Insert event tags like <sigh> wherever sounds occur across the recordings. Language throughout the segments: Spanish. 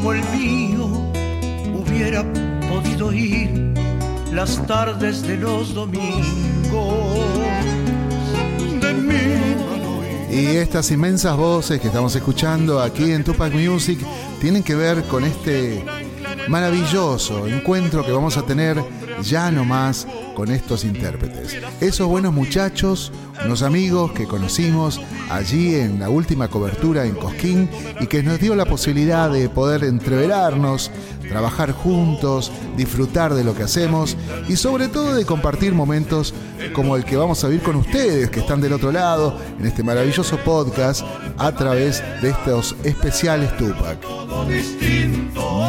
como el mío hubiera podido ir las tardes de los domingos. Y estas inmensas voces que estamos escuchando aquí en Tupac Music tienen que ver con este maravilloso encuentro que vamos a tener ya nomás con estos intérpretes. Esos buenos muchachos, unos amigos que conocimos allí en la última cobertura en Cosquín y que nos dio la posibilidad de poder entreverarnos, trabajar juntos, disfrutar de lo que hacemos y sobre todo de compartir momentos como el que vamos a vivir con ustedes que están del otro lado en este maravilloso podcast a través de estos especiales Tupac.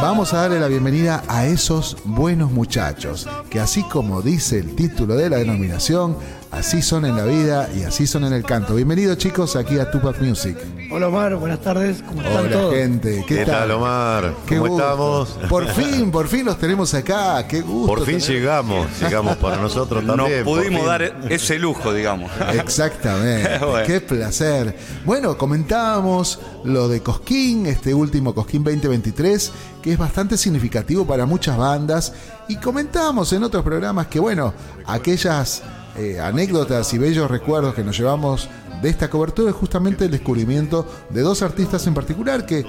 Vamos a darle la bienvenida a esos buenos muchachos que así como dice el título de la denominación, así son en la vida y así son en el canto. Bienvenidos chicos aquí a Tupac Music. Hola Omar, buenas tardes, ¿cómo están Hola todos? gente, ¿qué, ¿Qué tal, Omar? Qué ¿Cómo gusto. estamos? Por fin, por fin los tenemos acá, qué gusto. Por fin tener- llegamos, llegamos para nosotros Nos también. por pudimos dar ese lujo, digamos. Exactamente, <laughs> Bueno. qué placer. Bueno, comentábamos lo de Cosquín, este último Cosquín 2023, que es bastante significativo para muchas bandas, y comentábamos en otros programas que, bueno, aquellas eh, anécdotas y bellos recuerdos que nos llevamos de esta cobertura es justamente el descubrimiento de dos artistas en particular que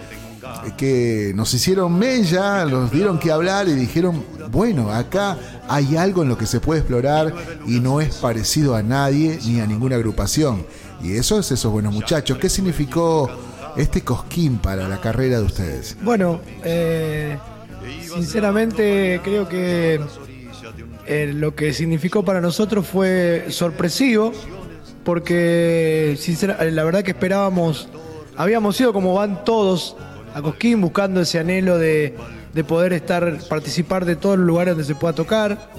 que nos hicieron mella, nos dieron que hablar y dijeron, bueno, acá hay algo en lo que se puede explorar y no es parecido a nadie ni a ninguna agrupación. Y eso es esos buenos muchachos. ¿Qué significó este cosquín para la carrera de ustedes? Bueno, eh, sinceramente creo que eh, lo que significó para nosotros fue sorpresivo, porque sincera- eh, la verdad que esperábamos, habíamos ido como van todos a Cosquín buscando ese anhelo de, de poder estar, participar de todos los lugares donde se pueda tocar,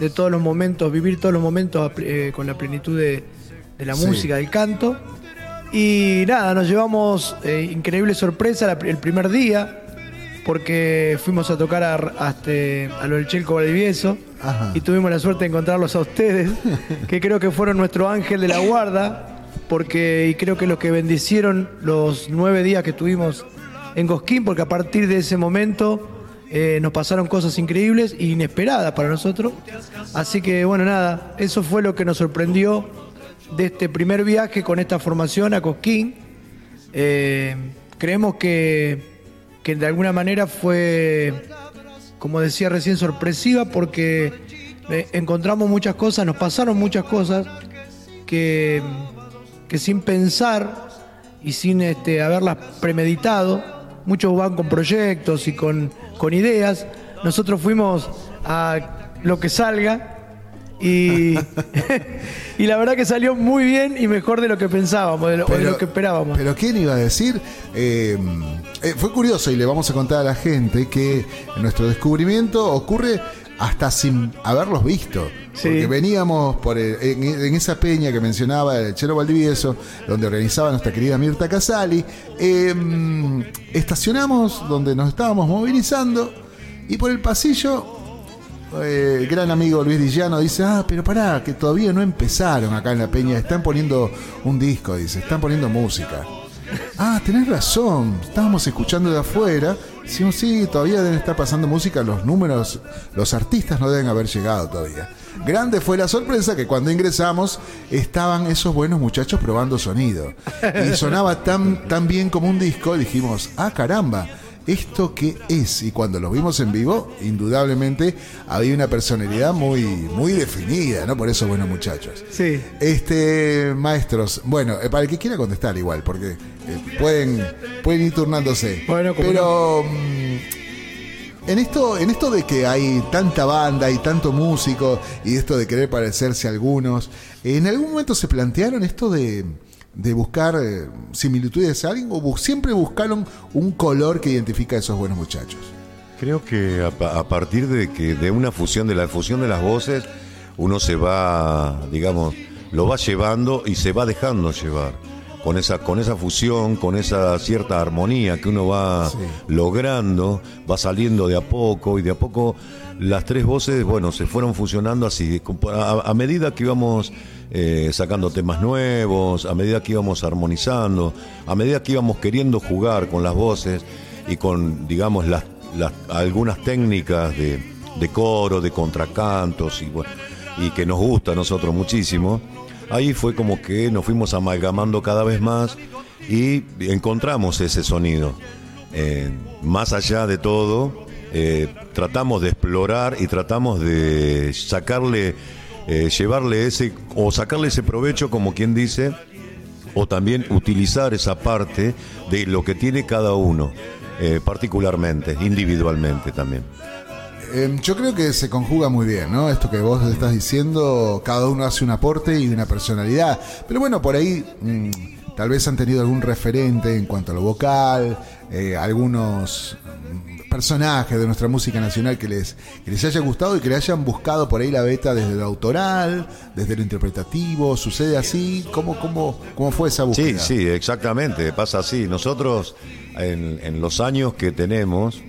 de todos los momentos, vivir todos los momentos eh, con la plenitud de, de la Sí. música, del canto. Y nada, nos llevamos eh, increíble sorpresa la- el primer día, porque fuimos a tocar a, a, este- a lo del Chelco Valdivieso y tuvimos la suerte de encontrarlos a ustedes, que creo que fueron nuestro ángel de la guarda, porque y creo que los que bendicieron los nueve días que estuvimos en Cosquín, porque a partir de ese momento eh, nos pasaron cosas increíbles e inesperadas para nosotros. Así que bueno, nada, eso fue lo que nos sorprendió de este primer viaje con esta formación a Cosquín. Eh, creemos que, que de alguna manera fue, como decía recién, sorpresiva porque eh, encontramos muchas cosas, nos pasaron muchas cosas que, que sin pensar y sin este, haberlas premeditado, muchos van con proyectos y con, con ideas, nosotros fuimos a lo que salga y, <laughs> <laughs> y la verdad que salió muy bien y mejor de lo que pensábamos, de lo, de lo que esperábamos. Pero ¿quién iba a decir? Eh, eh, fue curioso y le vamos a contar a la gente que nuestro descubrimiento ocurre hasta sin haberlos visto. Sí. Porque veníamos por el- en, en esa peña que mencionaba el Chero Valdivieso, donde organizaba nuestra querida Mirta Casali. eh, estacionamos donde nos estábamos movilizando y por el pasillo eh, gran amigo Luis Dillano dice, ah, pero pará, que todavía no empezaron acá en la peña, están poniendo un disco, dice, están poniendo música. Ah, tenés razón, estábamos escuchando de afuera, decimos, sí, todavía deben estar pasando música, los números, los artistas no deben haber llegado todavía. Grande fue la sorpresa que cuando ingresamos estaban esos buenos muchachos probando sonido. Y sonaba tan, tan bien como un disco, dijimos, ah, caramba, ¿esto qué es? Y cuando los vimos en vivo, indudablemente había una personalidad muy, muy definida, ¿no? Por eso, buenos muchachos. Sí. Este, maestros, bueno, eh, para el que quiera contestar igual, porque eh, pueden, pueden ir turnándose. Bueno, como Pero mm, en esto, en esto de que hay tanta banda y tanto músico, y esto de querer parecerse a algunos, ¿en algún momento se plantearon esto de, de buscar eh, similitudes a alguien o bu- siempre buscaron un color que identifica a esos buenos muchachos? Creo que a, pa- a partir de que de una fusión, de la fusión de las voces, uno se va, digamos, lo va llevando y se va dejando llevar. Con esa, con esa fusión, con esa cierta armonía que uno va Sí. logrando, va saliendo de a poco y de a poco las tres voces, bueno, se fueron fusionando así, a, a medida que íbamos eh, sacando temas nuevos, a medida que íbamos armonizando, a medida que íbamos queriendo jugar con las voces, y con, digamos, las, algunas técnicas de, coro, de contracantos y que nos gusta a nosotros muchísimo, ahí fue como que nos fuimos amalgamando cada vez más y encontramos ese sonido. Eh, más allá de todo, eh, tratamos de explorar y tratamos de sacarle, eh, llevarle ese, o sacarle ese provecho, como quien dice, o también utilizar esa parte de lo que tiene cada uno, eh, particularmente, individualmente también. Eh, yo creo que se conjuga muy bien, ¿no? Esto que vos estás diciendo, cada uno hace un aporte y una personalidad. Pero bueno, por ahí mm, tal vez han tenido algún referente en cuanto a lo vocal, eh, algunos personajes de nuestra música nacional que les, que les haya gustado y que le hayan buscado por ahí la beta desde lo autoral, desde lo interpretativo. ¿Sucede así? ¿Cómo, cómo, cómo fue esa Sí, búsqueda? sí, exactamente, pasa así. Nosotros, en, en los años que tenemos,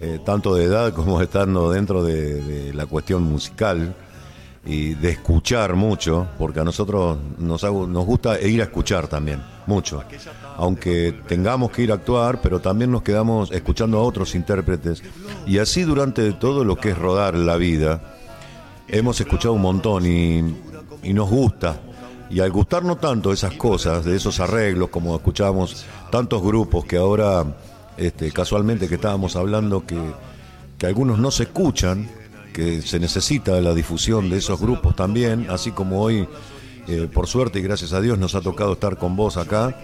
eh, tanto de edad como estando dentro de, de la cuestión musical y de escuchar mucho, porque a nosotros nos, hago- nos gusta ir a escuchar también, mucho. Aunque tengamos que ir a actuar, pero también nos quedamos escuchando a otros intérpretes. Y así durante todo lo que es rodar la vida, hemos escuchado un montón y, nos gusta. Y al gustarnos tanto esas cosas, de esos arreglos, como escuchábamos tantos grupos que ahora, este, casualmente que estábamos hablando, que, que algunos no se escuchan, que se necesita la difusión de esos grupos también, así como hoy, eh, por suerte y gracias a Dios, nos ha tocado estar con vos acá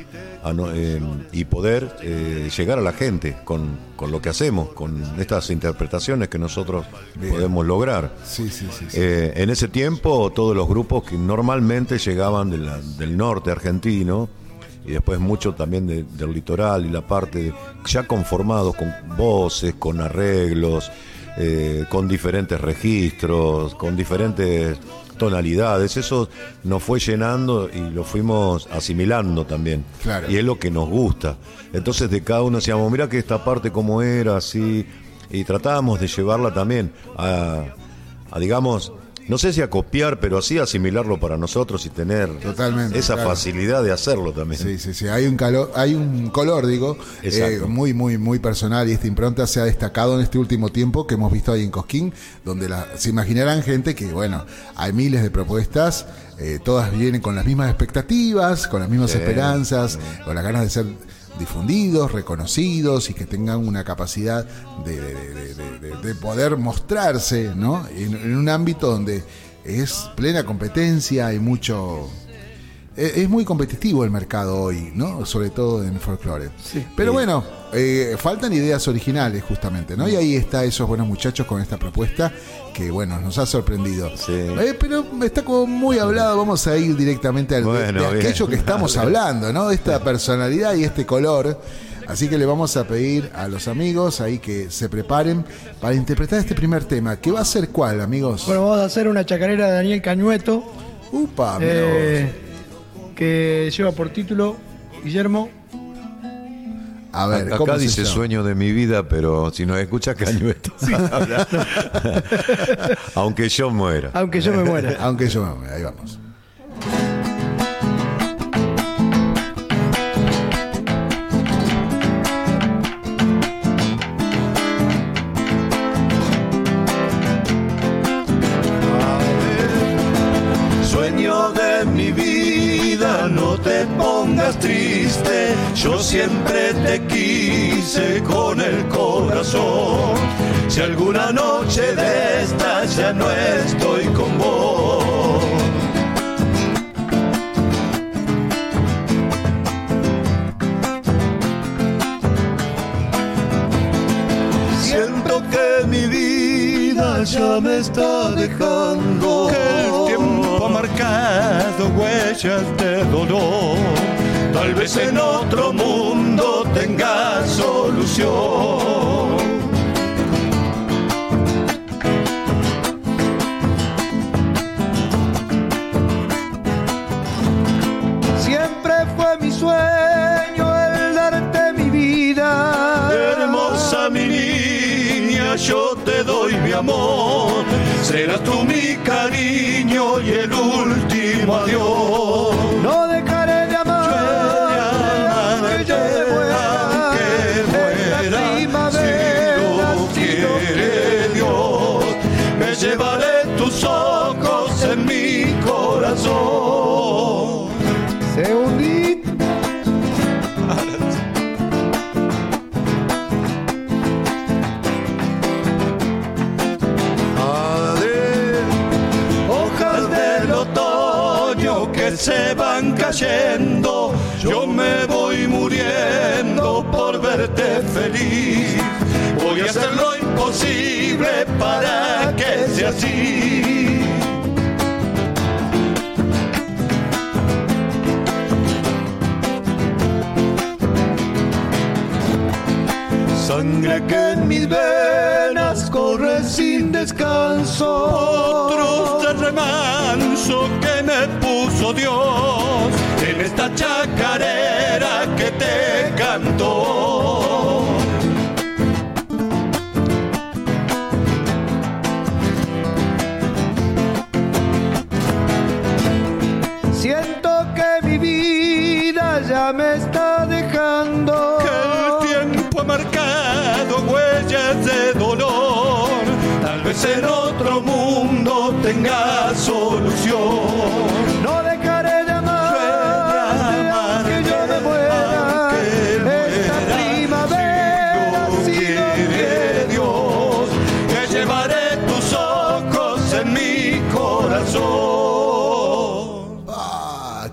a eh, y poder eh, llegar a la gente con, con lo que hacemos, con estas interpretaciones que nosotros podemos lograr. Sí, sí, sí. sí. En ese tiempo, todos los grupos que normalmente llegaban de la- del norte argentino y después mucho también de- del litoral y la parte ya conformados con voces, con arreglos, con diferentes registros, con diferentes tonalidades, eso nos fue llenando y lo fuimos asimilando también. Claro. Y es lo que nos gusta. Entonces de cada uno decíamos, mira que esta parte como era, así, y tratábamos de llevarla también a, a, digamos, no sé si a copiar, pero así asimilarlo para nosotros y tener Totalmente, esa claro. facilidad de hacerlo también. Sí, sí, sí. Hay un calor, hay un color, digo, eh, muy, muy, muy personal y esta impronta se ha destacado en este último tiempo que hemos visto ahí en Cosquín, donde la- se imaginarán gente que, bueno, hay miles de propuestas, eh, todas vienen con las mismas expectativas, con las mismas Sí. esperanzas, con las ganas de ser difundidos, reconocidos y que tengan una capacidad de, de- de- de- de- de poder mostrarse, ¿no? En, un ámbito donde es plena competencia, hay mucho es muy competitivo el mercado hoy, ¿no? Sobre todo en folclore. Pero bueno, eh, faltan ideas originales justamente, ¿no? Y ahí está esos buenos muchachos con esta propuesta que, bueno, nos ha sorprendido. Sí. Eh, pero está como muy hablado, vamos a ir directamente al, de- Bueno, de, bien. aquello que estamos hablando, ¿no? Esta personalidad y este color. Así que le vamos a pedir a los amigos ahí que se preparen para interpretar este primer tema. ¿Qué va a ser cuál, amigos? Bueno, vamos a hacer una chacarera de Daniel Cañueto, Upa, eh, que lleva por título Guillermo. A ver, ¿cómo Acá se dice llama? sueño de mi vida, pero si nos escucha Cañueto. <laughs> Aunque yo muera. Aunque yo me muera. <laughs> Aunque yo me ahí vamos. Sueño de mi vida, no te pongas triste. Yo siempre te quise con el corazón. Si alguna noche de esta ya no estoy con vos. Siento que mi vida ya me está dejando. Marcado huellas de dolor. Tal vez en otro mundo tenga solución. Siempre fue mi sueño el darte mi vida. Hermosa mi niña, yo te doy mi amor. Serás tú mi cariño y el último adiós.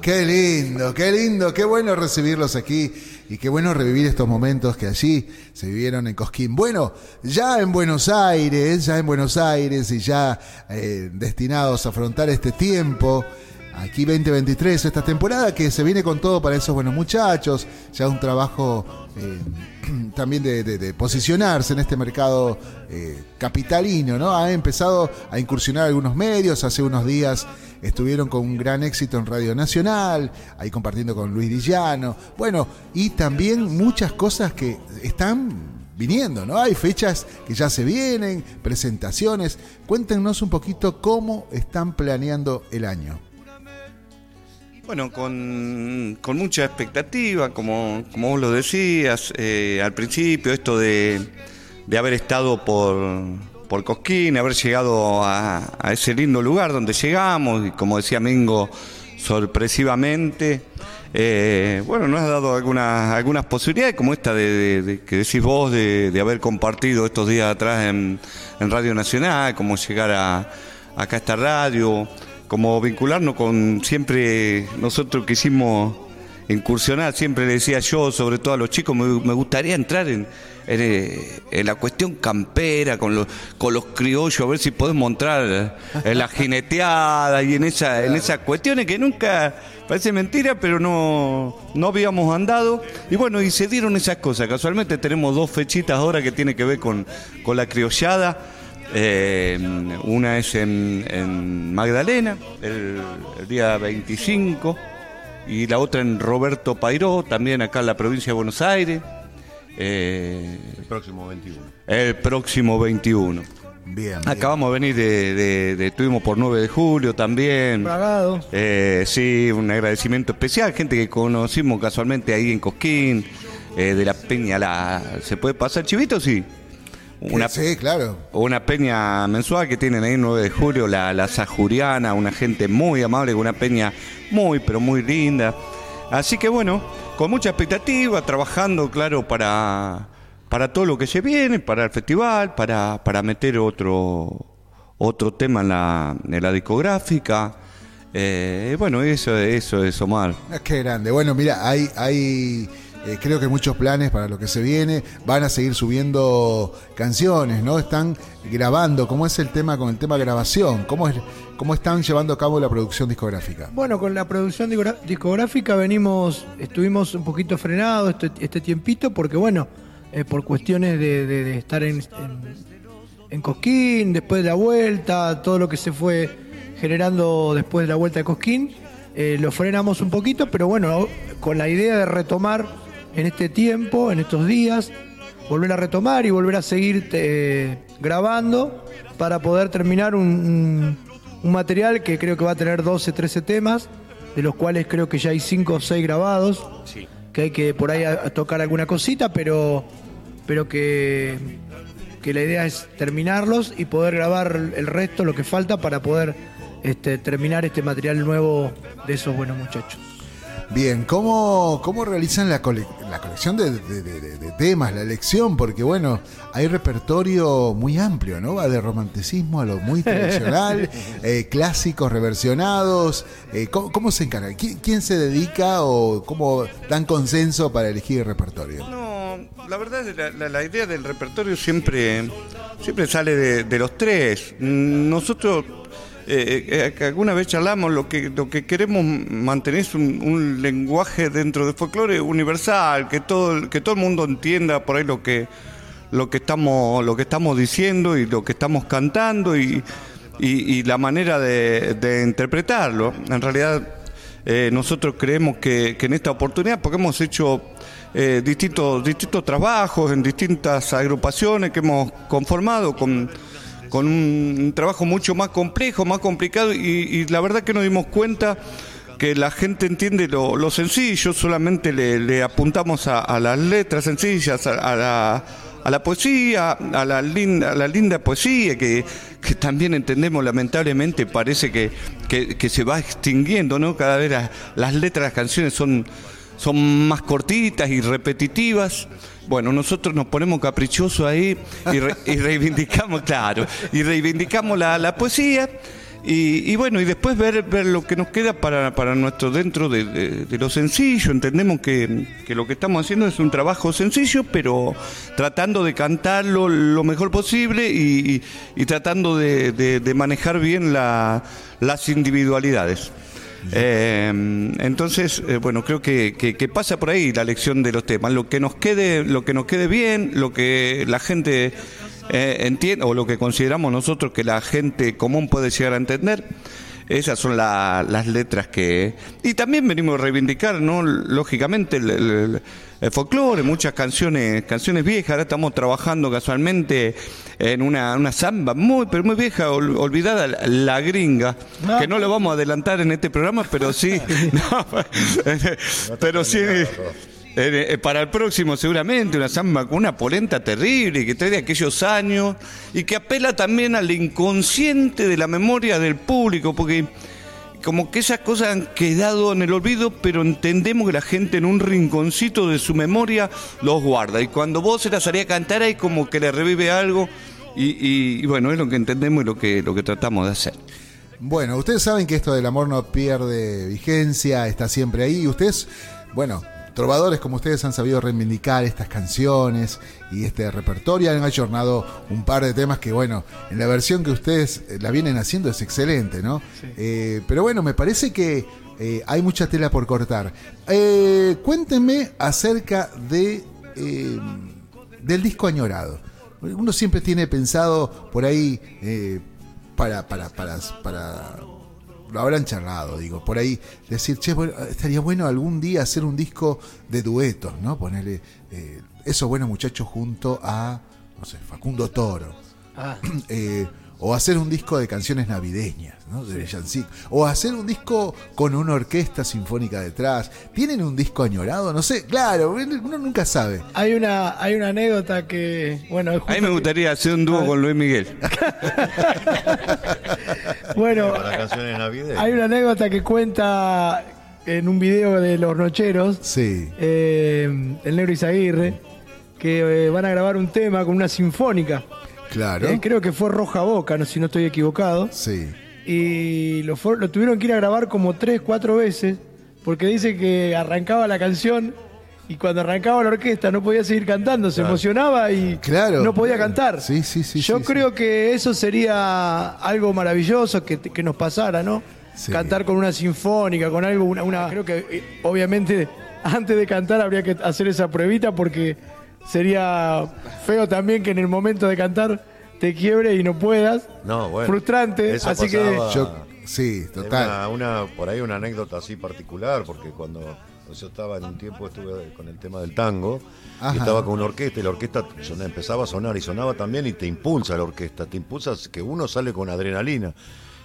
Qué lindo, qué lindo, qué bueno recibirlos aquí y qué bueno revivir estos momentos que allí se vivieron en Cosquín. Bueno, ya en Buenos Aires, ya en Buenos Aires y ya eh, destinados a afrontar este tiempo. Aquí 2023, esta temporada que se viene con todo para esos buenos muchachos, ya un trabajo eh, <clears throat> también de, posicionarse en este mercado eh, capitalino, ¿no? Ha empezado a incursionar algunos medios, hace unos días estuvieron con un gran éxito en Radio Nacional, ahí compartiendo con Luis Dillano, bueno, y también muchas cosas que están viniendo, ¿no? Hay fechas que ya se vienen, presentaciones. Cuéntenos un poquito cómo están planeando el año. Bueno, con, con mucha expectativa, como, como vos lo decías eh, al principio, esto de, de haber estado por, por Cosquín, haber llegado a, a ese lindo lugar donde llegamos, y como decía Mingo, sorpresivamente, eh, bueno, nos ha dado algunas, algunas posibilidades, como esta de, de- que decís vos, de, de haber compartido estos días atrás en, en Radio Nacional, como llegar a, acá a esta radio, como vincularnos con siempre, nosotros quisimos incursionar, siempre le decía yo, sobre todo a los chicos, me, me gustaría entrar en, en, eh, en la cuestión campera, con los, con los criollos, a ver si podemos entrar en la jineteada y en, esa, en esas cuestiones que nunca, parece mentira, pero no, no habíamos andado. Y bueno, y se dieron esas cosas. Casualmente tenemos dos fechitas ahora que tiene que ver con, con la criollada. Eh, una es en, en Magdalena, el, el día 25, y la otra en Roberto Pairó, también acá en la provincia de Buenos Aires, eh, El próximo 21. el próximo 21. Bien. bien. Acabamos de venir de, de- de- estuvimos por 9 de julio también. Bragado. Eh, sí, un agradecimiento especial, gente que conocimos casualmente ahí en Cosquín, eh, de la Peña, la, ¿se puede pasar chivito? Sí. Una, Sí, claro. una peña mensual que tienen ahí el 9 de julio, la, la Sajuriana, una gente muy amable, una peña muy, pero muy linda. Así que bueno, con mucha expectativa, trabajando, claro, para, para todo lo que se viene, para el festival, para, para meter otro, otro tema en la, en la discográfica. Eh, bueno, eso, eso es Omar. Ah, Qué grande. Bueno, mira, hay, hay eh, creo que muchos planes para lo que se viene. Van a seguir subiendo canciones, ¿no? Están grabando. ¿Cómo es el tema con el tema grabación? ¿Cómo, es, cómo están llevando a cabo la producción discográfica? Bueno, con la producción discográfica venimos, estuvimos un poquito frenados este, este tiempito porque bueno, eh, por cuestiones de estar en, en, en Cosquín, después de la vuelta, todo lo que se fue generando después de la vuelta de Cosquín, eh, lo frenamos un poquito, pero bueno, con la idea de retomar en este tiempo, en estos días, volver a retomar y volver a seguir eh, grabando para poder terminar un, material que creo que va a tener 12, 13 temas, de los cuales creo que ya hay 5 o 6 grabados, que hay que por ahí a- a tocar alguna cosita, pero, pero que, que la idea es terminarlos y poder grabar el resto, lo que falta, para poder este, terminar este material nuevo de esos buenos muchachos. Bien, ¿cómo, cómo realizan la, cole- la colección de, de- de- de- de temas, la elección, porque bueno, hay repertorio muy amplio, ¿no? Va de romanticismo a lo muy tradicional, <laughs> eh, clásicos reversionados. eh, ¿cómo, cómo se encarga? ¿Qui- ¿Quién, se dedica o cómo dan consenso para elegir el repertorio? No, la verdad es la, la- la idea del repertorio siempre, siempre sale de, de los tres. Nosotros eh, eh, que alguna vez charlamos, lo que, lo que queremos mantener es un, lenguaje dentro del folclore universal, que todo, que todo el mundo entienda por ahí lo que, lo que estamos, lo que estamos diciendo y lo que estamos cantando y, y- la manera de, interpretarlo. En realidad eh, nosotros creemos que, que en esta oportunidad, porque hemos hecho distintos, distintos trabajos en distintas agrupaciones que hemos conformado con, con un trabajo mucho más complejo, más complicado, y, la verdad que nos dimos cuenta que la gente entiende lo, lo sencillo, solamente le, apuntamos a, las letras sencillas, a, la, a la poesía, a la linda, poesía, que, también entendemos lamentablemente, parece que, que, se va extinguiendo, ¿no? Cada vez las, letras las canciones son, son más cortitas y repetitivas. Bueno, nosotros nos ponemos caprichosos ahí y, re- y reivindicamos, claro, y reivindicamos la, la poesía. Y, y bueno, y después ver, ver lo que nos queda para, para nuestro dentro de, de- lo sencillo. Entendemos que, que lo que estamos haciendo es un trabajo sencillo, pero tratando de cantarlo lo mejor posible y, y- tratando de, de- de manejar bien la- las individualidades. Eh, entonces, eh, bueno, creo que, que- que pasa por ahí la elección de los temas. Lo que nos quede, lo que nos quede bien, lo que la gente eh, entiende, o lo que consideramos nosotros que la gente común puede llegar a entender. Esas son la- las letras que... Y también venimos a reivindicar, ¿no? Lógicamente, el, el- el folclore, muchas canciones canciones viejas. Ahora estamos trabajando casualmente en una, una samba muy, pero muy vieja, ol- olvidada, La- Gringa, que no lo vamos a adelantar en este programa, pero sí... <laughs> no, <laughs> pero sí... Eh, eh, para el próximo seguramente una samba con una polenta terrible que trae de aquellos años y que apela también al inconsciente de la memoria del público porque como que esas cosas han quedado en el olvido pero entendemos que la gente en un rinconcito de su memoria los guarda y cuando vos se las haría cantar ahí como que le revive algo y, y- bueno es lo que entendemos y lo que, lo que tratamos de hacer. Bueno, ustedes saben que esto del amor no pierde vigencia, está siempre ahí. Ustedes, bueno, trovadores como ustedes han sabido reivindicar estas canciones y este repertorio. Han ayornado un par de temas que, bueno, en la versión que ustedes eh, la vienen haciendo es excelente, ¿no? Eh, pero bueno, me parece que eh, hay mucha tela por cortar. Eh, cuéntenme acerca de del disco añorado. Uno siempre tiene pensado por ahí para, para, para, para, lo habrán charlado, digo, por ahí decir, che, bueno, estaría bueno algún día hacer un disco de duetos, ¿no? Ponerle eh, eso bueno muchachos junto a, no sé, Facundo Toro. Ah, <clears throat> Eh, o hacer un disco de canciones navideñas, ¿no? De villancicos. O hacer un disco con una orquesta sinfónica detrás. ¿Tienen un disco añorado? No sé, claro, uno nunca sabe. hay una hay una anécdota que bueno es A mí me que- gustaría hacer un dúo con Luis Miguel. <laughs> bueno Para canciones navideñas. hay una anécdota que cuenta en un video de los Nocheros Sí. eh, el negro Izaguirre que eh, van a grabar un tema con una sinfónica Claro. Eh, creo que fue Roja Boca no si no estoy equivocado Sí. y lo, tuvieron que ir a grabar como tres, cuatro veces, porque dice que arrancaba la canción y cuando arrancaba la orquesta no podía seguir cantando, se emocionaba y Claro. no podía cantar. Sí, sí, sí, Yo sí, creo que eso sería algo maravilloso que, que nos pasara, ¿no? Sí. Cantar con una sinfónica, con algo, una, una- creo que eh, obviamente antes de cantar habría que hacer esa pruebita porque sería feo también que en el momento de cantar te quiebre y no puedas. No, bueno. Frustrante, Eso así que Yo, sí, total. Una, una- por ahí una anécdota así particular, porque cuando yo estaba en un tiempo, estuve con el tema del tango, Ajá. y estaba con una orquesta, y la orquesta empezaba a sonar y sonaba también, y te impulsa la orquesta, te impulsa que uno sale con adrenalina.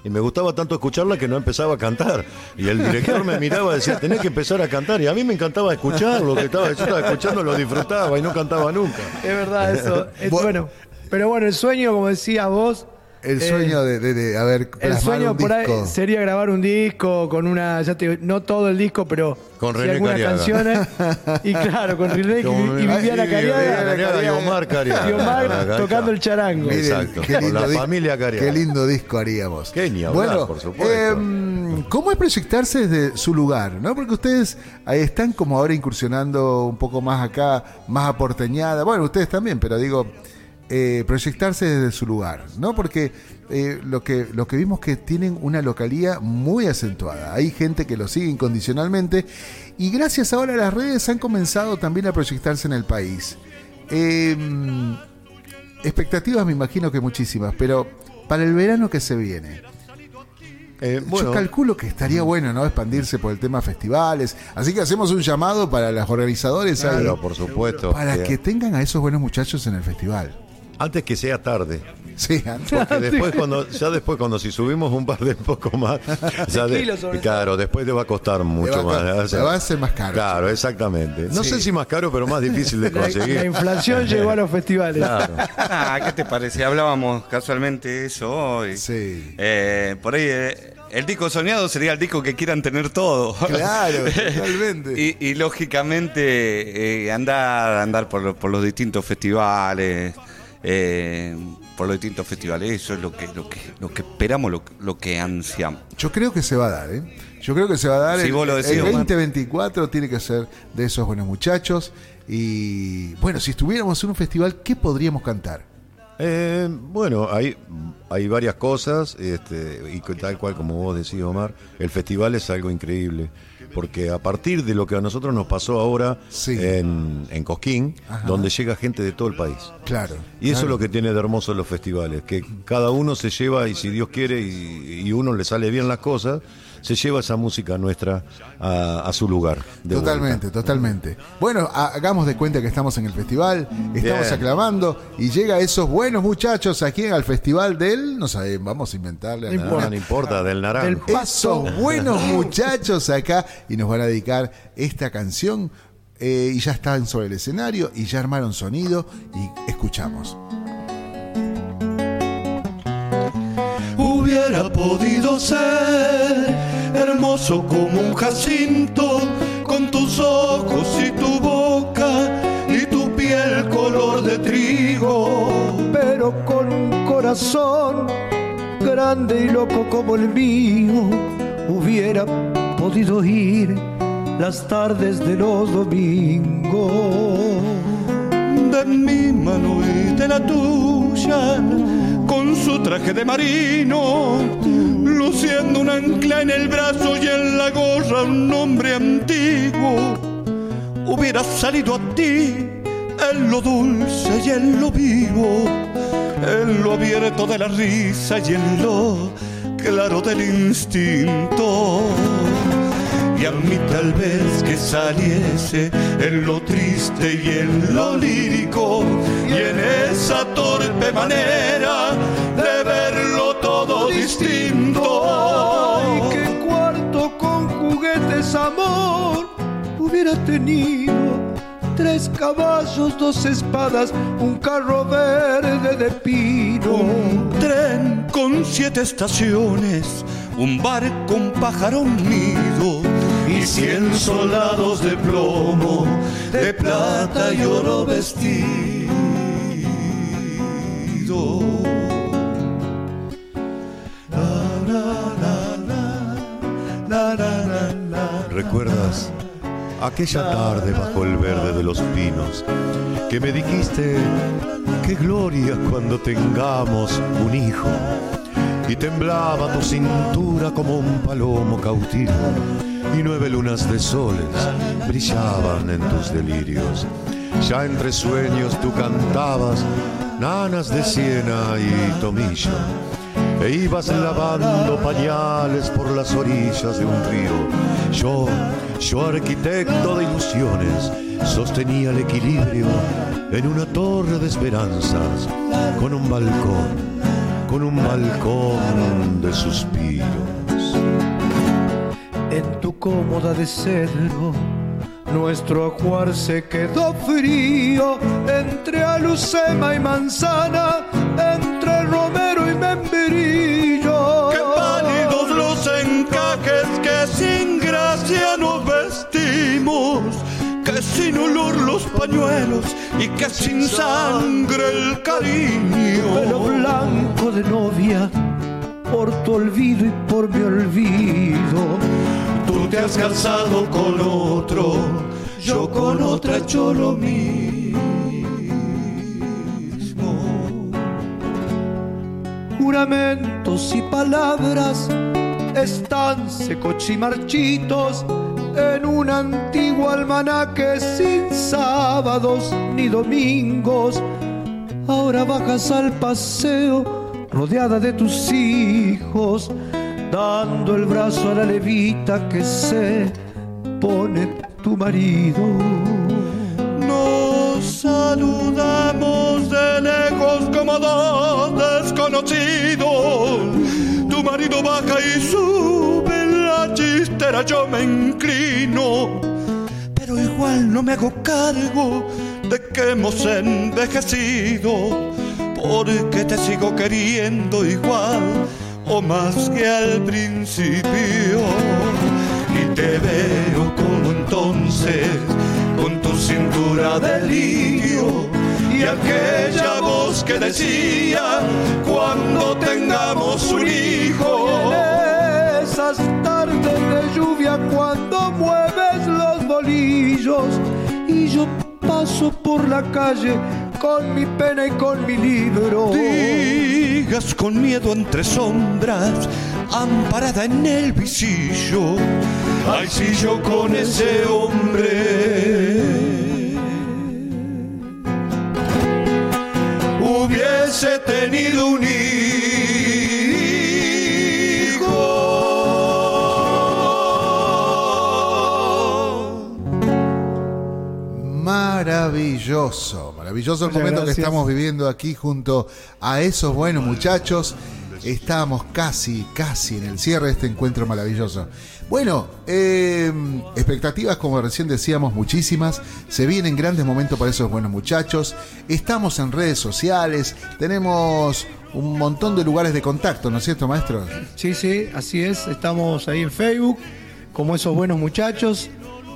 Y me gustaba tanto escucharla que no empezaba a cantar. Y el director me miraba y decía, tenés que empezar a cantar. Y a mí me encantaba escuchar lo que estaba, yo estaba escuchando, lo disfrutaba y no cantaba nunca. Es verdad eso. <laughs> Es Bu- bueno. Pero bueno, el sueño, como decías vos, El Eh, sueño de, de, de, a ver, El sueño un por ahí sería grabar un disco con una, ya te digo, no todo el disco, pero Con René algunas Cariaga. canciones. <laughs> Y claro, con René y, y Viviana Cariaga. Cariaga y Omar Cariaga. Y Omar tocando el charango. Miren, Exacto, qué con lindo la familia Cariaga. Qué lindo disco haríamos. Qué hablar, bueno, por supuesto. em, ¿cómo es proyectarse desde su lugar? ¿no? Porque ustedes ahí están como ahora incursionando un poco más acá, más aporteñada. Bueno, ustedes también, pero digo, eh, proyectarse desde su lugar, ¿no? Porque eh, lo, que, lo que vimos que tienen una localía muy acentuada. Hay gente que lo sigue incondicionalmente y gracias ahora a las redes han comenzado también a proyectarse en el país. Em, expectativas me imagino que muchísimas, pero para el verano que se viene, Eh, bueno, yo calculo que estaría bueno, ¿no? Expandirse por el tema festivales. Así que hacemos un llamado para los organizadores ahí, por supuesto. para que tengan a esos buenos muchachos en el festival. Antes que sea tarde. Sí, antes. Porque <laughs> después cuando, ya después cuando si subimos un par de poco más, <laughs> ya de- claro, después te va a costar mucho va a más. te va a ser más caro. Claro, exactamente. No Sí. sé si más caro, pero más difícil de <laughs> La, la conseguir. inflación llegó a los festivales. Claro. Ah, ¿qué te parece? Hablábamos casualmente de eso hoy. Sí. Eh, por ahí, eh, el disco soñado sería el disco que quieran tener todo. Claro, totalmente. y, y lógicamente, eh, andar, andar por, por los distintos festivales. Eh, por los distintos festivales, eso es lo que, lo que, lo que esperamos, lo, lo que ansiamos. Yo creo que se va a dar, ¿eh? Yo creo que se va a dar. Si el, vos lo decís, el Omar. 2024 tiene que ser de esos buenos muchachos. Y bueno, si estuviéramos en un festival, ¿qué podríamos cantar? Eh, bueno, hay, hay varias cosas, este, y tal cual como vos decís, Omar, el festival es algo increíble, porque a partir de lo que a nosotros nos pasó ahora Sí. en, en Cosquín, Ajá. donde llega gente de todo el país. Claro. Y eso es lo que tiene de hermoso los festivales, que cada uno se lleva, y si Dios quiere, y, y uno le sale bien las cosas, se lleva esa música nuestra a, a su lugar. de Totalmente, totalmente. Bueno, ha- hagamos de cuenta que estamos en el festival, estamos Bien. aclamando y llega esos buenos muchachos aquí al festival del, no sabemos, vamos a inventarle. a No vuelta. No, no importa, del naranjo. Del paso. Esos <laughs> buenos muchachos acá y nos van a dedicar esta canción eh, y ya están sobre el escenario y ya armaron sonido y escuchamos. hubiera podido ser hermoso como un jacinto, con tus ojos y tu boca y tu piel color de trigo. Pero con un corazón grande y loco como el mío, hubiera podido ir las tardes de los domingos. De mi mano y de la tuya, con su traje de marino, luciendo un ancla en el brazo y en la gorra un nombre antiguo. Hubiera salido a ti en lo dulce y en lo vivo, en lo abierto de la risa y en lo claro del instinto. Y a mí tal vez que saliese en lo triste y en lo lírico y en esa torpe manera hubiera tenido tres caballos, dos espadas, un carro verde de pino. Un tren con siete estaciones, un barco, un pájaro, nido y cien soldados de plomo, de plata y oro vestido. La, la, la. ¿Recuerdas aquella tarde bajo el verde de los pinos que me dijiste qué gloria cuando tengamos un hijo? Y temblaba tu cintura como un palomo cautivo y nueve lunas de soles brillaban en tus delirios. Ya entre sueños tú cantabas nanas de siena y tomillo e ibas lavando pañales por las orillas de un río. Yo, yo arquitecto de ilusiones, sostenía el equilibrio en una torre de esperanzas, con un balcón, con un balcón de suspiros. En tu cómoda de cedro, nuestro ajuar se quedó frío entre alucema y manzana, sin olor los pañuelos y que sin sangre el Pelo cariño. blanco de novia, por tu olvido y por mi olvido. Tú te has casado con otro, yo con otra he hecho lo mismo. Juramentos y palabras están secos y marchitos en un antiguo almanaque sin sábados ni domingos. Ahora bajas al paseo rodeada de tus hijos, dando el brazo a la levita que se pone tu marido. Nos saludamos de lejos como dos desconocidos. Tu marido baja y sube chistera, yo me inclino. Pero igual no me hago cargo de que hemos envejecido. Porque te sigo queriendo igual o más que al principio. Y te veo como entonces con tu cintura de lirio y aquella voz que decía cuando tengamos un hijo. Esas tardes de lluvia cuando mueves los bolillos y yo paso por la calle con mi pena y con mi libro. Digas con miedo entre sombras, amparada en el visillo. Ay, si yo con ese hombre hubiese tenido un hijo. Maravilloso, maravilloso el Muchas momento que estamos viviendo aquí junto a esos buenos muchachos. Estamos casi, casi en el cierre de este encuentro maravilloso. Bueno, eh, expectativas, como recién decíamos, muchísimas. Se vienen grandes momentos para esos buenos muchachos. Estamos en redes sociales, tenemos un montón de lugares de contacto, ¿no es cierto, maestro? Sí, sí, así es. Estamos ahí en Facebook, como esos buenos muchachos.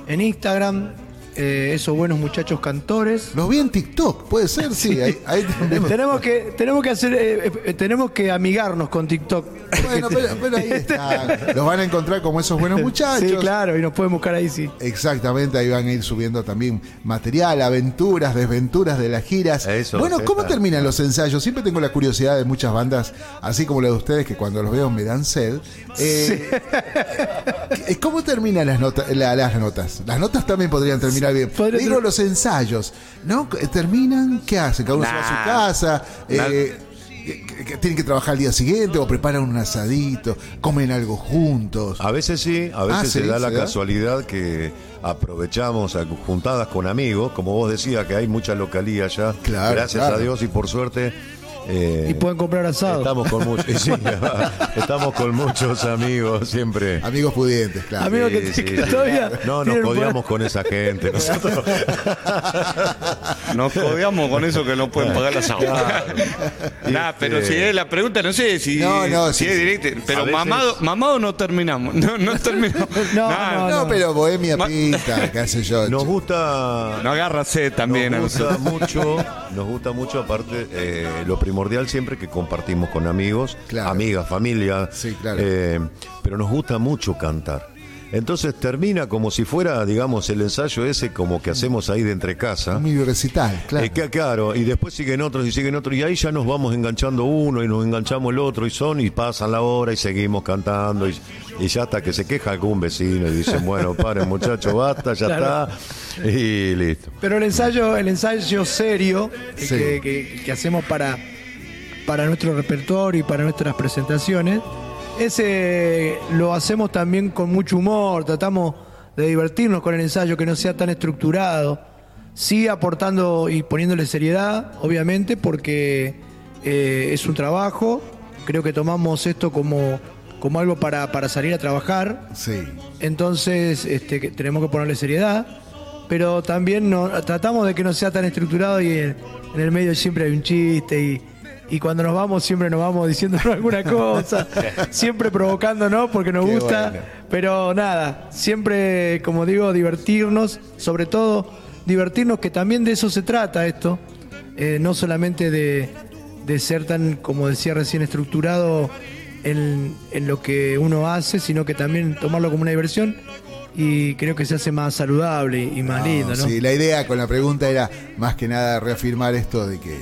En Instagram, eh, esos buenos muchachos cantores. Los vi en TikTok, puede ser, sí. ahí- <laughs> ahí también- tenemos que tenemos que hacer eh, eh, tenemos que amigarnos con TikTok. Bueno, pero, pero ahí <laughs> está. Los van a encontrar como esos buenos muchachos. Sí, claro, y nos pueden buscar ahí, sí. Exactamente, ahí van a ir subiendo también material, aventuras, desventuras de las giras. Eso, bueno, sí, ¿cómo está. terminan los ensayos? Siempre tengo la curiosidad de muchas bandas, así como la de ustedes, que cuando los veo me dan sed. Eh, <laughs> ¿Cómo terminan las, notas la- las notas? Las notas también podrían terminar bien. Podría Digo ter- los ensayos, ¿no? ¿Terminan? ¿Qué hacen? ¿Cada uno se va a su Nah. casa? Eh, que- ¿Tienen que trabajar al día siguiente o preparan un asadito? ¿Comen algo juntos? A veces sí, a veces Ah, se sí, da la ¿se da? casualidad que aprovechamos a- juntadas con amigos, como vos decías que hay mucha localía ya, Claro, gracias claro. a Dios y por suerte. Eh, Y pueden comprar asado. Estamos con <laughs> sí, estamos con muchos amigos siempre. Amigos pudientes, claro. Amigos que, Sí, que sí, todavía No, nos codiamos con esa gente. Nosotros. Nos codeamos con eso que no pueden pagar las aguas. Nah, pero si es la pregunta, no sé si, No, no, si sí, es directa. Pero veces- mamado, mamado no terminamos. No, no terminamos. <laughs> No, Nah, No, pero Bohemia Ma- Pinta, qué sé yo. Nos gusta. No agarra sed también a nos gusta mucho, nos gusta mucho aparte eh, lo primordial siempre que compartimos con amigos, Claro. amigas, familia, Sí, claro. eh, pero nos gusta mucho cantar. Entonces termina como si fuera, digamos, el ensayo ese como que hacemos ahí de entre casa. Un mini recital, claro. Eh, que- claro, y después siguen otros y siguen otros, y ahí ya nos vamos enganchando uno y nos enganchamos el otro, y son, y pasan la hora y seguimos cantando, y, y ya hasta que se queja algún vecino y dicen, <laughs> bueno, paren muchachos, basta, ya Claro. está, y listo. Pero el ensayo, el ensayo serio eh, Sí. que, que- que hacemos para, para nuestro repertorio y para nuestras presentaciones, ese lo hacemos también con mucho humor, tratamos de divertirnos con el ensayo, que no sea tan estructurado, sí aportando y poniéndole seriedad, obviamente, porque eh, es un trabajo, creo que tomamos esto como, como algo para, para salir a trabajar, Sí. entonces este, que tenemos que ponerle seriedad, pero también no, tratamos de que no sea tan estructurado y en, en el medio siempre hay un chiste y, y cuando nos vamos siempre nos vamos diciendo <laughs> alguna cosa, siempre provocándonos porque nos Qué gusta, bueno. Pero nada, siempre, como digo, divertirnos, sobre todo divertirnos, que también de eso se trata esto, eh, no solamente de, de ser tan, como decía recién, estructurado en, en lo que uno hace, sino que también tomarlo como una diversión y creo que se hace más saludable y más lindo, ¿no? Sí, la idea con la pregunta era más que nada reafirmar esto de que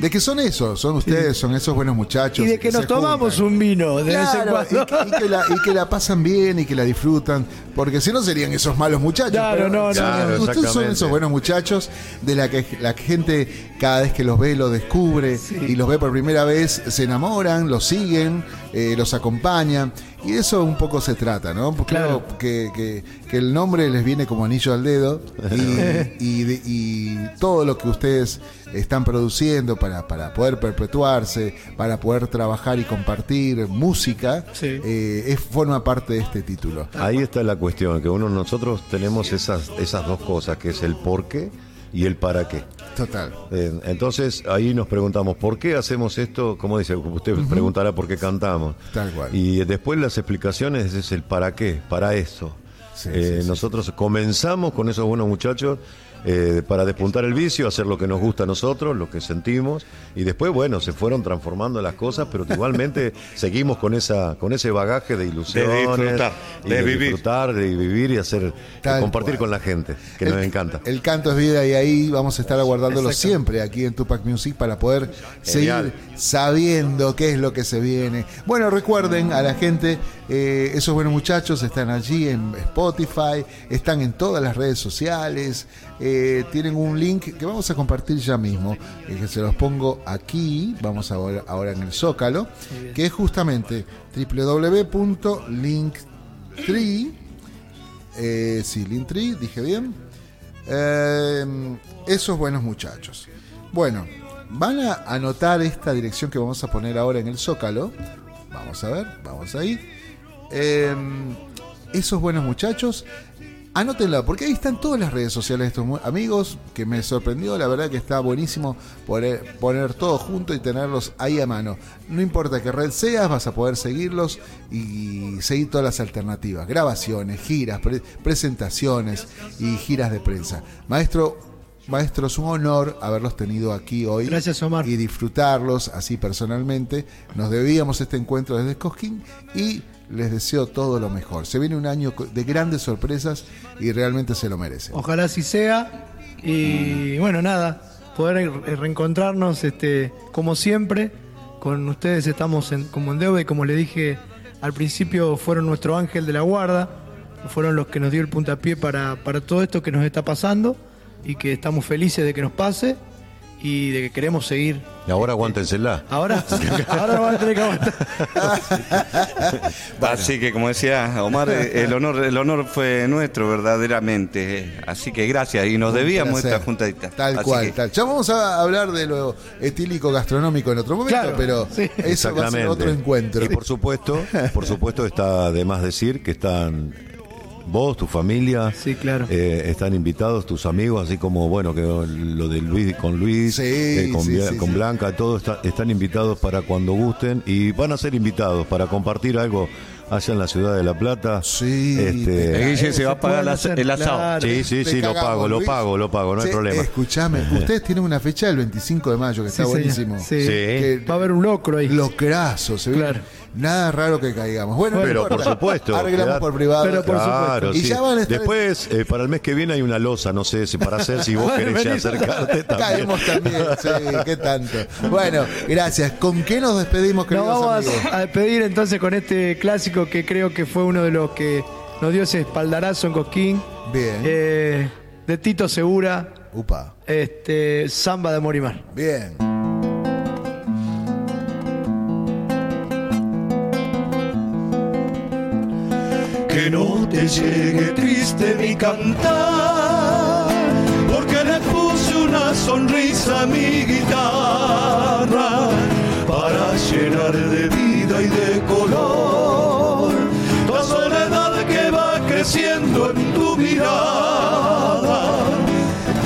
de que son esos, son ustedes, son esos buenos muchachos. Y de que nos tomamos juntan. un vino de vez en Claro, cuando. y, que, y que la, y que la pasan bien y que la disfrutan, porque si no serían esos malos muchachos. Claro, pero no, no, Claro, no. Ustedes son esos buenos muchachos de la que la gente cada vez que los ve lo descubre y los ve por primera vez se enamoran, los siguen, eh, los acompañan y de eso un poco se trata, ¿no? Porque Claro. creo que, que- que el nombre les viene como anillo al dedo y, y de- y todo lo que ustedes están produciendo para, para poder perpetuarse, para poder trabajar y compartir música, Sí. eh, es, forma parte de este título. Ahí está la cuestión, que uno nosotros tenemos esas, esas dos cosas, que es el por qué y el para qué. Total. Eh, Entonces ahí nos preguntamos, ¿por qué hacemos esto? Como dice, usted preguntará por qué cantamos. Tal cual. Y después las explicaciones es el para qué, para eso. Sí, Eh, sí, sí. nosotros comenzamos con esos buenos muchachos eh, para despuntar el vicio, hacer lo que nos gusta a nosotros, lo que sentimos, y después, bueno, se fueron transformando las cosas, pero igualmente <laughs> seguimos con esa, con ese bagaje de ilusiones, disfrutar, y de vivir. disfrutar, de vivir y hacer, de compartir cual. con la gente, que el, nos encanta. El canto es vida y ahí vamos a estar aguardándolo siempre aquí en Tupac Music para poder Genial. seguir sabiendo qué es lo que se viene. Bueno, recuerden a la gente, eh, esos buenos muchachos están allí en Spotify, están en todas las redes sociales, eh, tienen un link que vamos a compartir ya mismo, eh, que se los pongo aquí, vamos ahora, ahora en el Zócalo, que es justamente www.linktree eh, sí, Linktree, dije bien. Eh, esos buenos muchachos. Bueno, van a anotar esta dirección que vamos a poner ahora en el Zócalo. Vamos a ver, vamos ahí. Eh, esos buenos muchachos, anótenla, porque ahí están todas las redes sociales de estos amigos, que me sorprendió, la verdad que está buenísimo poner, poner todo junto y tenerlos ahí a mano. No importa qué red seas, vas a poder seguirlos y seguir todas las alternativas, grabaciones, giras, pre- presentaciones y giras de prensa. Maestro, maestro, es un honor haberlos tenido aquí hoy Gracias, Omar. y disfrutarlos así personalmente. Nos debíamos este encuentro desde Cosquín y les deseo todo lo mejor. Se viene un año de grandes sorpresas y realmente se lo merecen. Ojalá así sea. Y bueno, nada, poder re- reencontrarnos este, como siempre. Con ustedes estamos en, como en deuda y como le dije al principio, fueron nuestro ángel de la guarda. Fueron los que nos dio el puntapié para, para todo esto que nos está pasando y que estamos felices de que nos pase y de que queremos seguir. Y ahora aguántensela. Ahora, <laughs> ahora no van a tener que aguantar. Así que como decía Omar, eh, el honor, el honor fue nuestro verdaderamente. eh. Así que gracias y nos debíamos esta juntadita. Tal Así cual, que- tal. Ya vamos a hablar de lo etílico gastronómico en otro momento, Claro, pero sí. eso va a ser otro encuentro. Y por supuesto, por supuesto está de más decir que están vos, tu familia, Sí, claro. eh, están invitados tus amigos, así como bueno que lo de Luis con Luis, Sí, eh, con, sí, Bia- sí, con sí. Blanca, todos está- están invitados para cuando gusten y van a ser invitados para compartir algo allá en la ciudad de La Plata. Sí, Este, te- Guille se va a pagar hacer, el asado. claro. sí, sí, sí, lo pago, lo pago, lo pago, no hay problema. Escuchame, <laughs> ustedes tienen una fecha del 25 de mayo que está Sí, señor. buenísimo. Sí. Sí. Que- Va a haber un locro ahí. Locrazo, se ve. Nada raro que caigamos. Bueno, no Pero, importa. por supuesto, Arreglamos quedar- por privado. Pero por Claro, supuesto. Y sí. ya van a estar- Después, eh, para el mes que viene hay una losa, no sé si para hacer, si vos <laughs> Bueno, querés ya acercarte también. Caemos también, sí, qué tanto. Bueno, gracias. ¿Con qué nos despedimos, Nos queridos vamos amigos? a despedir entonces con este clásico que creo que fue uno de los que nos dio ese espaldarazo en Cosquín. Bien. Eh, de Tito Segura, Upa. este, Samba de Morimar. Bien. Que no te llegue triste mi cantar, porque le puse una sonrisa a mi guitarra para llenar de vida y de color la soledad que va creciendo en tu mirada.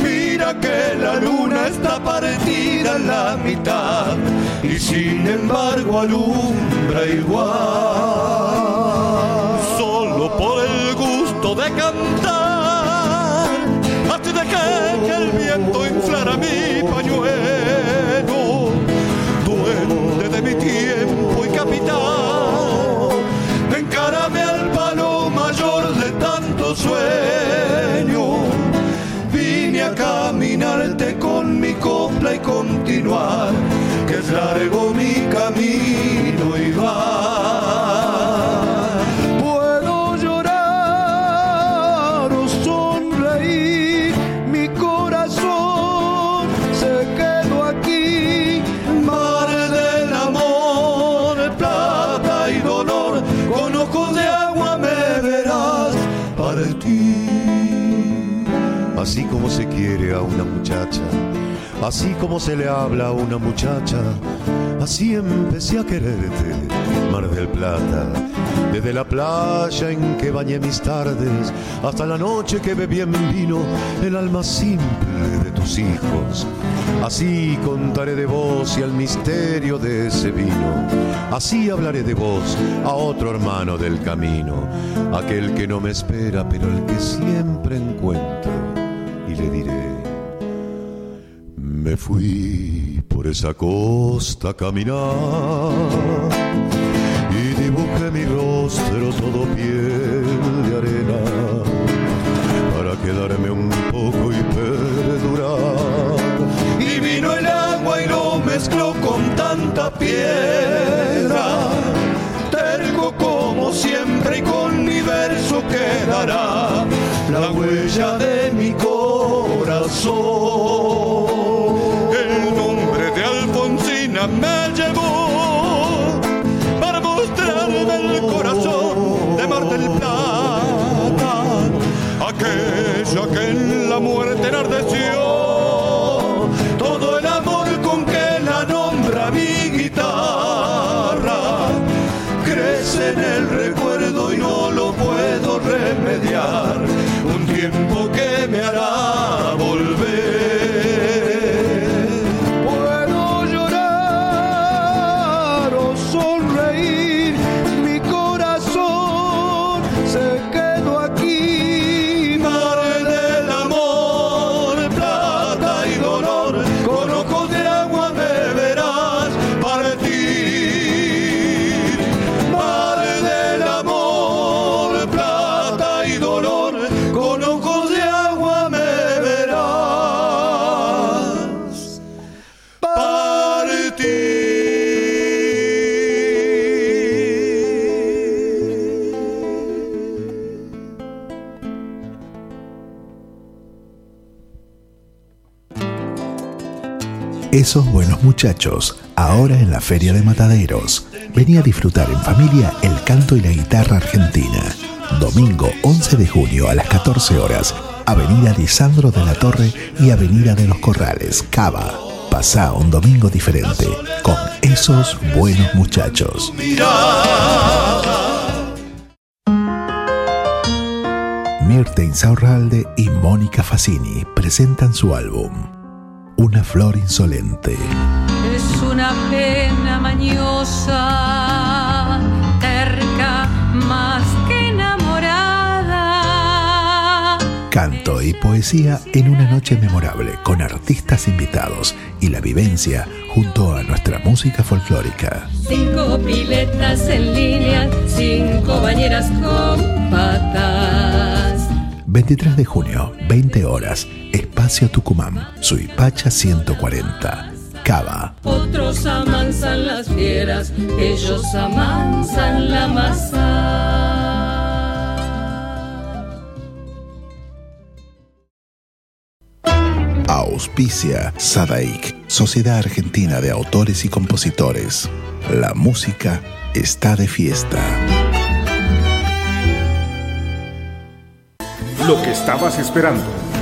Mira que la luna está partida en la mitad y sin embargo alumbra igual. Se le habla a una muchacha, así empecé a quererte, Mar del Plata. Desde la playa en que bañé mis tardes, hasta la noche que bebí en vino el alma simple de tus hijos. Así contaré de vos y al misterio de ese vino. Así hablaré de vos a otro hermano del camino, aquel que no me espera, pero el que siempre encuentro fui por esa costa a caminar y dibujé mi rostro todo piel Esos buenos muchachos, ahora en la Feria de Mataderos. Venía a disfrutar en familia el canto y la guitarra argentina. Domingo 11 de junio a las 14 horas, Avenida Lisandro de la Torre y Avenida de los Corrales, Cava. Pasá un domingo diferente con esos buenos muchachos. Mirta Insaurralde y Mónica Facini presentan su álbum Una flor insolente. Es una pena mañosa, terca, más que enamorada. Canto y poesía en una noche memorable con artistas invitados y la vivencia junto a nuestra música folclórica. Cinco piletas en línea, cinco bañeras con patas. 23 de junio, 20 horas, Espacio Tucumán, Suipacha 140, Cava. Otros amansan las fieras, ellos amansan la masa. Auspicia Sadaik, Sociedad Argentina de Autores y Compositores. La música está de fiesta. Lo que estabas esperando.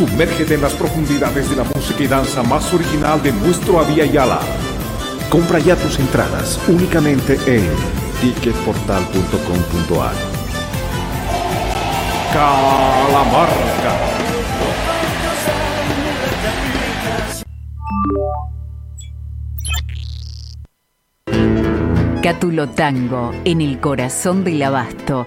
Sumérgete en las profundidades de la música y danza más original de nuestro Avia Yala. Compra ya tus entradas únicamente en ticketportal.com.ar. Calamarca. Cátulo Tango, en el corazón del abasto.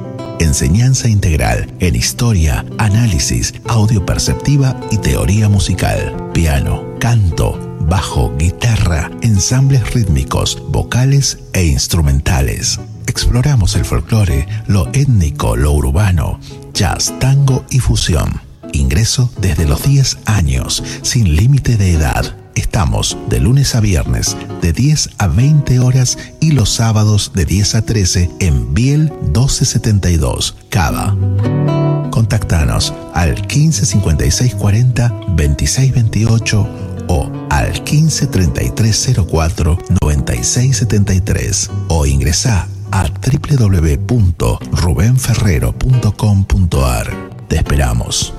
Enseñanza integral en historia, análisis, audio perceptiva y teoría musical. Piano, canto, bajo, guitarra, ensambles rítmicos, vocales e instrumentales. Exploramos el folclore, lo étnico, lo urbano, jazz, tango y fusión. Ingreso desde los 10 años, sin límite de edad. Estamos de lunes a viernes de 10 a 20 horas y los sábados de 10 a 13 en Biel 1272, Cava. Contactanos al 15 56 40 26 28 o al 15 33 04 96 73 o ingresa a www.rubenferrero.com.ar. Te esperamos.